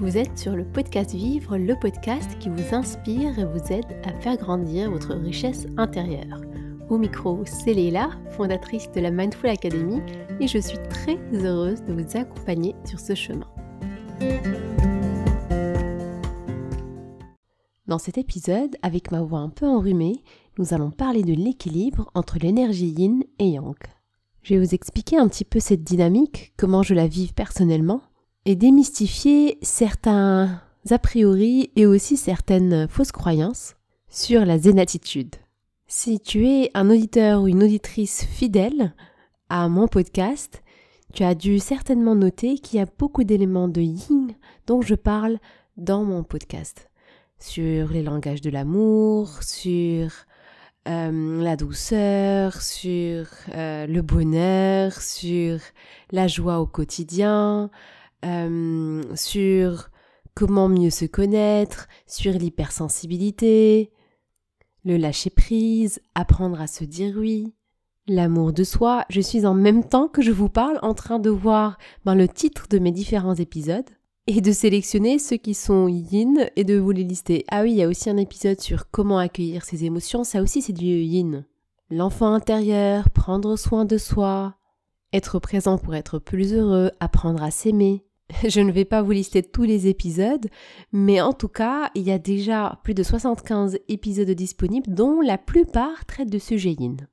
Vous êtes sur le podcast Vivre, le podcast qui vous inspire et vous aide à faire grandir votre richesse intérieure. Au micro, c'est Léla, fondatrice de la Mindful Academy, et je suis très heureuse de vous accompagner sur ce chemin. Dans cet épisode, avec ma voix un peu enrhumée, nous allons parler de l'équilibre entre l'énergie yin et yang. Je vais vous expliquer un petit peu cette dynamique, comment je la vis personnellement, et démystifier certains a priori et aussi certaines fausses croyances sur la zénatitude. Si tu es un auditeur ou une auditrice fidèle à mon podcast, tu as dû certainement noter qu'il y a beaucoup d'éléments de yin dont je parle dans mon podcast. Sur les langages de l'amour, sur euh, la douceur, sur euh, le bonheur, sur la joie au quotidien, euh, sur comment mieux se connaître, sur l'hypersensibilité, le lâcher prise, apprendre à se dire oui, l'amour de soi. Je suis en même temps que je vous parle en train de voir ben, le titre de mes différents épisodes et de sélectionner ceux qui sont yin et de vous les lister. Ah oui, il y a aussi un épisode sur comment accueillir ses émotions, ça aussi c'est du yin. L'enfant intérieur, prendre soin de soi, être présent pour être plus heureux, apprendre à s'aimer, Je ne vais pas vous lister tous les épisodes, mais en tout cas, il y a déjà plus de 75 épisodes disponibles dont la plupart traitent de sujets yin.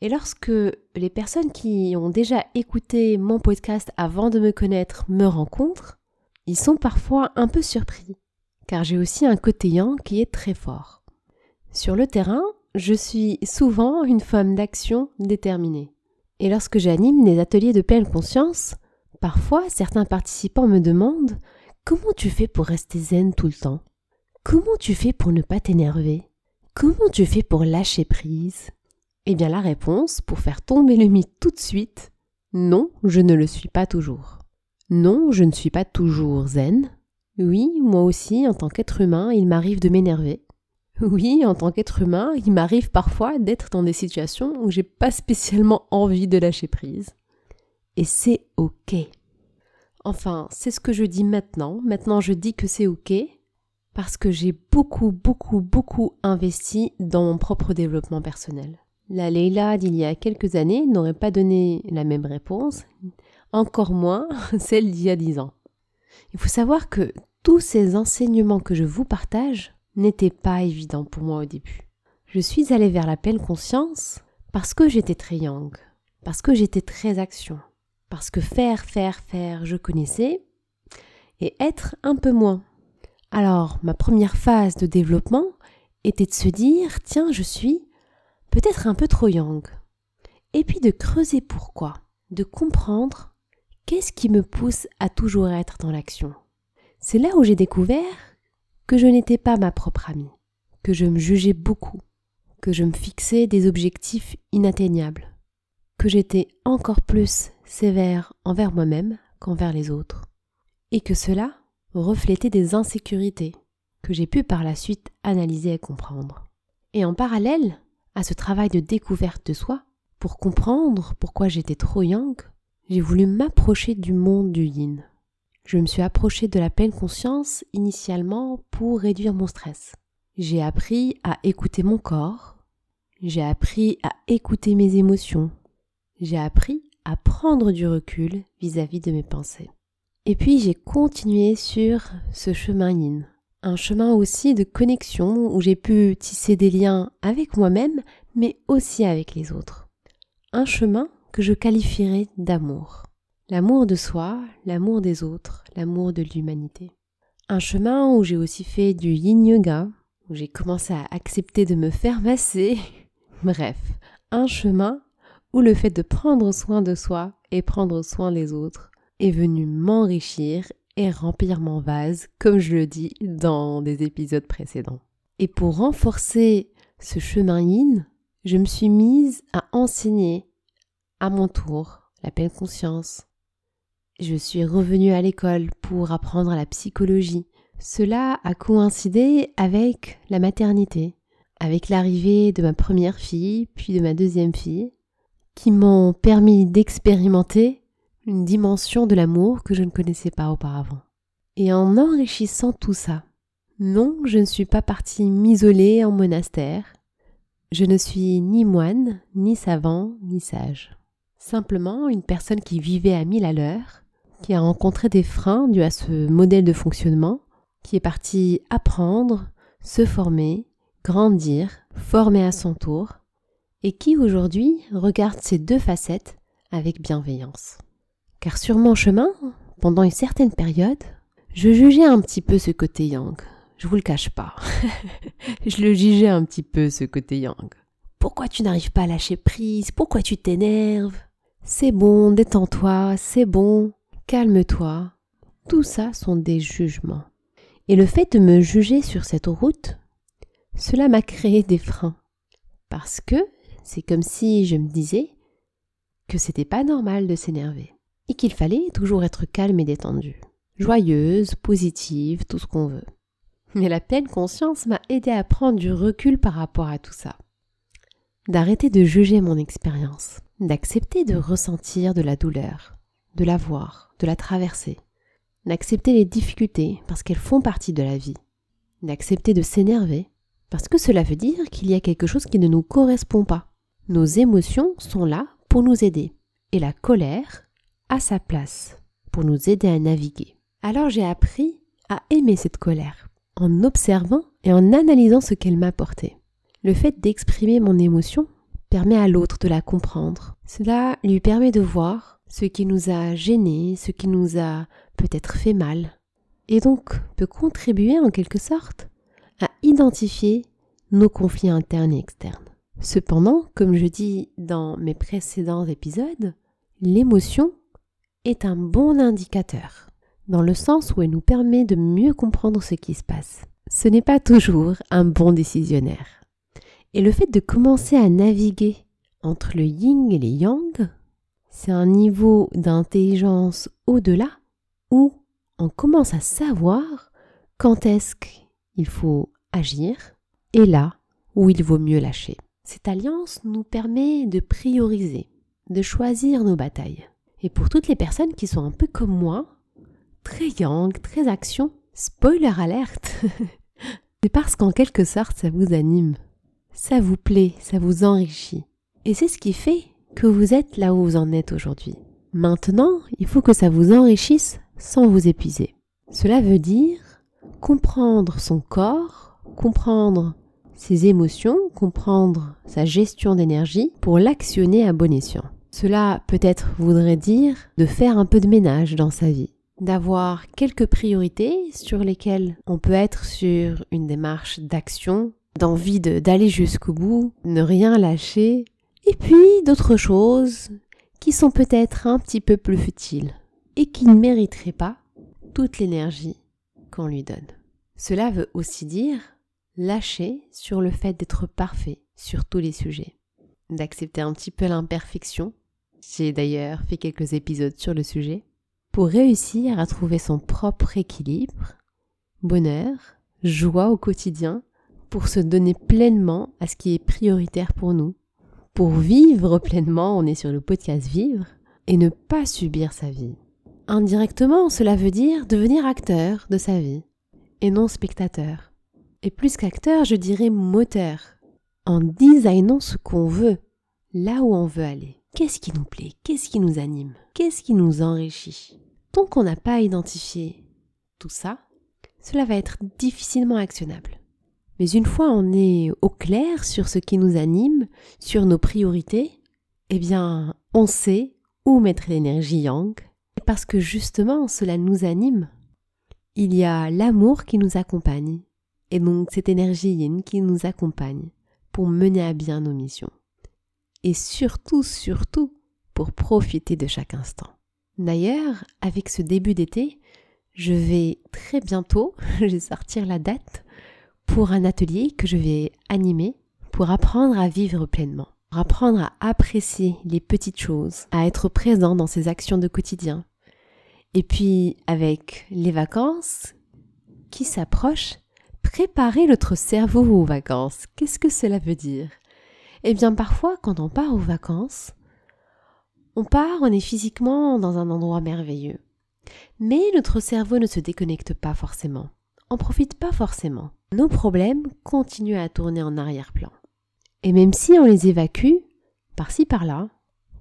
Et lorsque les personnes qui ont déjà écouté mon podcast avant de me connaître me rencontrent, ils sont parfois un peu surpris, car j'ai aussi un côté yang qui est très fort. Sur le terrain, je suis souvent une femme d'action déterminée. Et lorsque j'anime des ateliers de pleine conscience, Parfois, certains participants me demandent Comment tu fais pour rester zen tout le temps? Comment tu fais pour ne pas t'énerver? Comment tu fais pour lâcher prise? Eh bien, la réponse, pour faire tomber le mythe tout de suite, non, je ne le suis pas toujours. Non, je ne suis pas toujours zen. Oui, moi aussi, en tant qu'être humain, il m'arrive de m'énerver. Oui, en tant qu'être humain, il m'arrive parfois d'être dans des situations où j'ai pas spécialement envie de lâcher prise et c'est OK. Enfin, c'est ce que je dis maintenant. Maintenant, je dis que c'est OK parce que j'ai beaucoup, beaucoup, beaucoup investi dans mon propre développement personnel. La Leila d'il y a quelques années n'aurait pas donné la même réponse, encore moins celle d'il y a dix ans. Il faut savoir que tous ces enseignements que je vous partage n'étaient pas évidents pour moi au début. Je suis allée vers la pleine conscience parce que j'étais très yang, parce que j'étais très action, parce que faire, faire, faire, je connaissais, et être un peu moins. Alors, ma première phase de développement était de se dire, tiens, je suis peut-être un peu trop yang. Et puis de creuser pourquoi, de comprendre qu'est-ce qui me pousse à toujours être dans l'action. C'est là où j'ai découvert que je n'étais pas ma propre amie, que je me jugeais beaucoup, que je me fixais des objectifs inatteignables, que j'étais encore plus sévère envers moi-même qu'envers les autres, et que cela reflétait des insécurités que j'ai pu par la suite analyser et comprendre. Et en parallèle à ce travail de découverte de soi, pour comprendre pourquoi j'étais trop yang, j'ai voulu m'approcher du monde du yin. Je me suis approchée de la pleine conscience initialement pour réduire mon stress. J'ai appris à écouter mon corps, j'ai appris à écouter mes émotions, j'ai appris à prendre du recul vis-à-vis de mes pensées. Et puis j'ai continué sur ce chemin yin, un chemin aussi de connexion où j'ai pu tisser des liens avec moi-même, mais aussi avec les autres. Un chemin que je qualifierais d'amour. L'amour de soi, l'amour des autres, l'amour de l'humanité. Un chemin où j'ai aussi fait du yin yoga, où j'ai commencé à accepter de me faire masser. Bref, un chemin où le fait de prendre soin de soi et prendre soin des autres est venu m'enrichir et remplir mon vase, comme je le dis dans des épisodes précédents. Et pour renforcer ce chemin yin, je me suis mise à enseigner à mon tour la pleine conscience. Je suis revenue à l'école pour apprendre la psychologie. Cela a coïncidé avec la maternité, avec l'arrivée de ma première fille, puis de ma deuxième fille, qui m'ont permis d'expérimenter une dimension de l'amour que je ne connaissais pas auparavant. Et en enrichissant tout ça, non, je ne suis pas partie m'isoler en monastère. Je ne suis ni moine, ni savant, ni sage. Simplement une personne qui vivait à mille à l'heure, qui a rencontré des freins dus à ce modèle de fonctionnement, qui est partie apprendre, se former, grandir, former à son tour, et qui aujourd'hui regarde ces deux facettes avec bienveillance? Car sur mon chemin, pendant une certaine période, je jugeais un petit peu ce côté yang. Je vous le cache pas. je le jugeais un petit peu ce côté yang. Pourquoi tu n'arrives pas à lâcher prise? Pourquoi tu t'énerves? C'est bon, détends-toi, c'est bon, calme-toi. Tout ça sont des jugements. Et le fait de me juger sur cette route, cela m'a créé des freins. Parce que c'est comme si je me disais que c'était pas normal de s'énerver et qu'il fallait toujours être calme et détendu, joyeuse, positive, tout ce qu'on veut. Mais la pleine conscience m'a aidé à prendre du recul par rapport à tout ça, d'arrêter de juger mon expérience, d'accepter de ressentir de la douleur, de la voir, de la traverser, d'accepter les difficultés parce qu'elles font partie de la vie, d'accepter de s'énerver parce que cela veut dire qu'il y a quelque chose qui ne nous correspond pas, nos émotions sont là pour nous aider et la colère a sa place pour nous aider à naviguer. Alors j'ai appris à aimer cette colère en observant et en analysant ce qu'elle m'apportait. Le fait d'exprimer mon émotion permet à l'autre de la comprendre. Cela lui permet de voir ce qui nous a gênés, ce qui nous a peut-être fait mal, et donc peut contribuer en quelque sorte à identifier nos conflits internes et externes. Cependant, comme je dis dans mes précédents épisodes, l'émotion est un bon indicateur, dans le sens où elle nous permet de mieux comprendre ce qui se passe. Ce n'est pas toujours un bon décisionnaire. Et le fait de commencer à naviguer entre le yin et le yang, c'est un niveau d'intelligence au-delà où on commence à savoir quand est-ce qu'il faut agir et là où il vaut mieux lâcher. Cette alliance nous permet de prioriser, de choisir nos batailles. Et pour toutes les personnes qui sont un peu comme moi, très yang, très action, spoiler alerte, c'est parce qu'en quelque sorte ça vous anime, ça vous plaît, ça vous enrichit. Et c'est ce qui fait que vous êtes là où vous en êtes aujourd'hui. Maintenant, il faut que ça vous enrichisse sans vous épuiser. Cela veut dire comprendre son corps, comprendre ses émotions, comprendre sa gestion d'énergie pour l'actionner à bon escient. Cela peut-être voudrait dire de faire un peu de ménage dans sa vie, d'avoir quelques priorités sur lesquelles on peut être sur une démarche d'action, d'envie d'aller jusqu'au bout, ne rien lâcher, et puis d'autres choses qui sont peut-être un petit peu plus futiles et qui ne mériteraient pas toute l'énergie qu'on lui donne. Cela veut aussi dire lâcher sur le fait d'être parfait sur tous les sujets, d'accepter un petit peu l'imperfection. J'ai d'ailleurs fait quelques épisodes sur le sujet, pour réussir à trouver son propre équilibre, bonheur, joie au quotidien, pour se donner pleinement à ce qui est prioritaire pour nous, pour vivre pleinement, on est sur le podcast Vivre, et ne pas subir sa vie. Indirectement, cela veut dire devenir acteur de sa vie, et non spectateur. Et plus qu'acteur, je dirais moteur. En designant ce qu'on veut, là où on veut aller. Qu'est-ce qui nous plaît? Qu'est-ce qui nous anime? Qu'est-ce qui nous enrichit? Tant qu'on n'a pas identifié tout ça, cela va être difficilement actionnable. Mais une fois on est au clair sur ce qui nous anime, sur nos priorités, eh bien, on sait où mettre l'énergie yang. Et parce que justement cela nous anime, il y a l'amour qui nous accompagne, et donc cette énergie yin qui nous accompagne pour mener à bien nos missions. Et surtout, surtout, pour profiter de chaque instant. D'ailleurs, avec ce début d'été, je vais très bientôt, sortir la date, pour un atelier que je vais animer pour apprendre à vivre pleinement, pour apprendre à apprécier les petites choses, à être présent dans ses actions de quotidien. Et puis, avec les vacances qui s'approchent, préparer notre cerveau aux vacances. Qu'est-ce que cela veut dire? Eh bien parfois quand on part aux vacances, on part, on est physiquement dans un endroit merveilleux. Mais notre cerveau ne se déconnecte pas forcément, on profite pas forcément. Nos problèmes continuent à tourner en arrière-plan. Et même si on les évacue, par-ci par-là,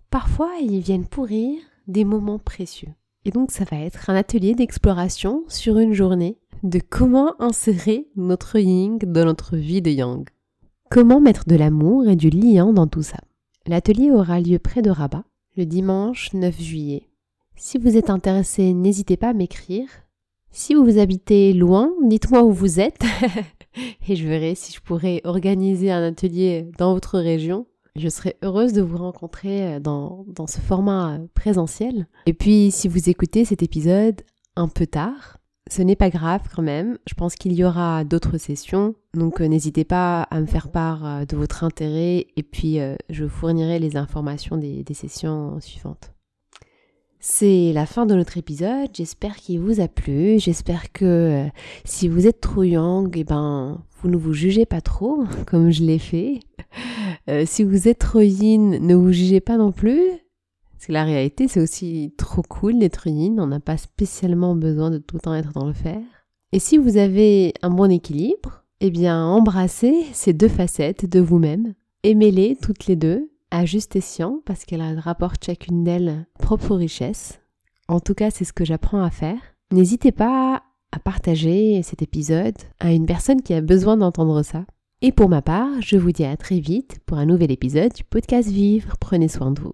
parfois ils viennent pourrir des moments précieux. Et donc ça va être un atelier d'exploration sur une journée de comment insérer notre yin dans notre vie de yang. Comment mettre de l'amour et du lien dans tout ça? L'atelier aura lieu près de Rabat le dimanche 9 juillet. Si vous êtes intéressé, n'hésitez pas à m'écrire. Si vous habitez loin, dites-moi où vous êtes et je verrai si je pourrais organiser un atelier dans votre région. Je serais heureuse de vous rencontrer euh, dans, dans ce format euh, présentiel. Et puis, si vous écoutez cet épisode un peu tard, ce n'est pas grave quand même. Je pense qu'il y aura d'autres sessions. Donc, euh, n'hésitez pas à me faire part de votre intérêt et puis je vous fournirai les informations des, sessions suivantes. C'est la fin de notre épisode, j'espère qu'il vous a plu, j'espère que si vous êtes trop young, eh ben, vous ne vous jugez pas trop, comme je l'ai fait. Euh, si vous êtes trop yin, ne vous jugez pas non plus. Parce que la réalité, c'est aussi trop cool d'être yin. On n'a pas spécialement besoin de tout le temps être dans le fer. Et si vous avez un bon équilibre, eh bien, embrassez ces deux facettes de vous-même. Aimez-les toutes les deux, à juste escient, parce qu'elles rapportent chacune d'elles propre richesse. En tout cas, c'est ce que j'apprends à faire. N'hésitez pas à partager cet épisode à une personne qui a besoin d'entendre ça. Et pour ma part, je vous dis à très vite pour un nouvel épisode du podcast Vivre. Prenez soin de vous.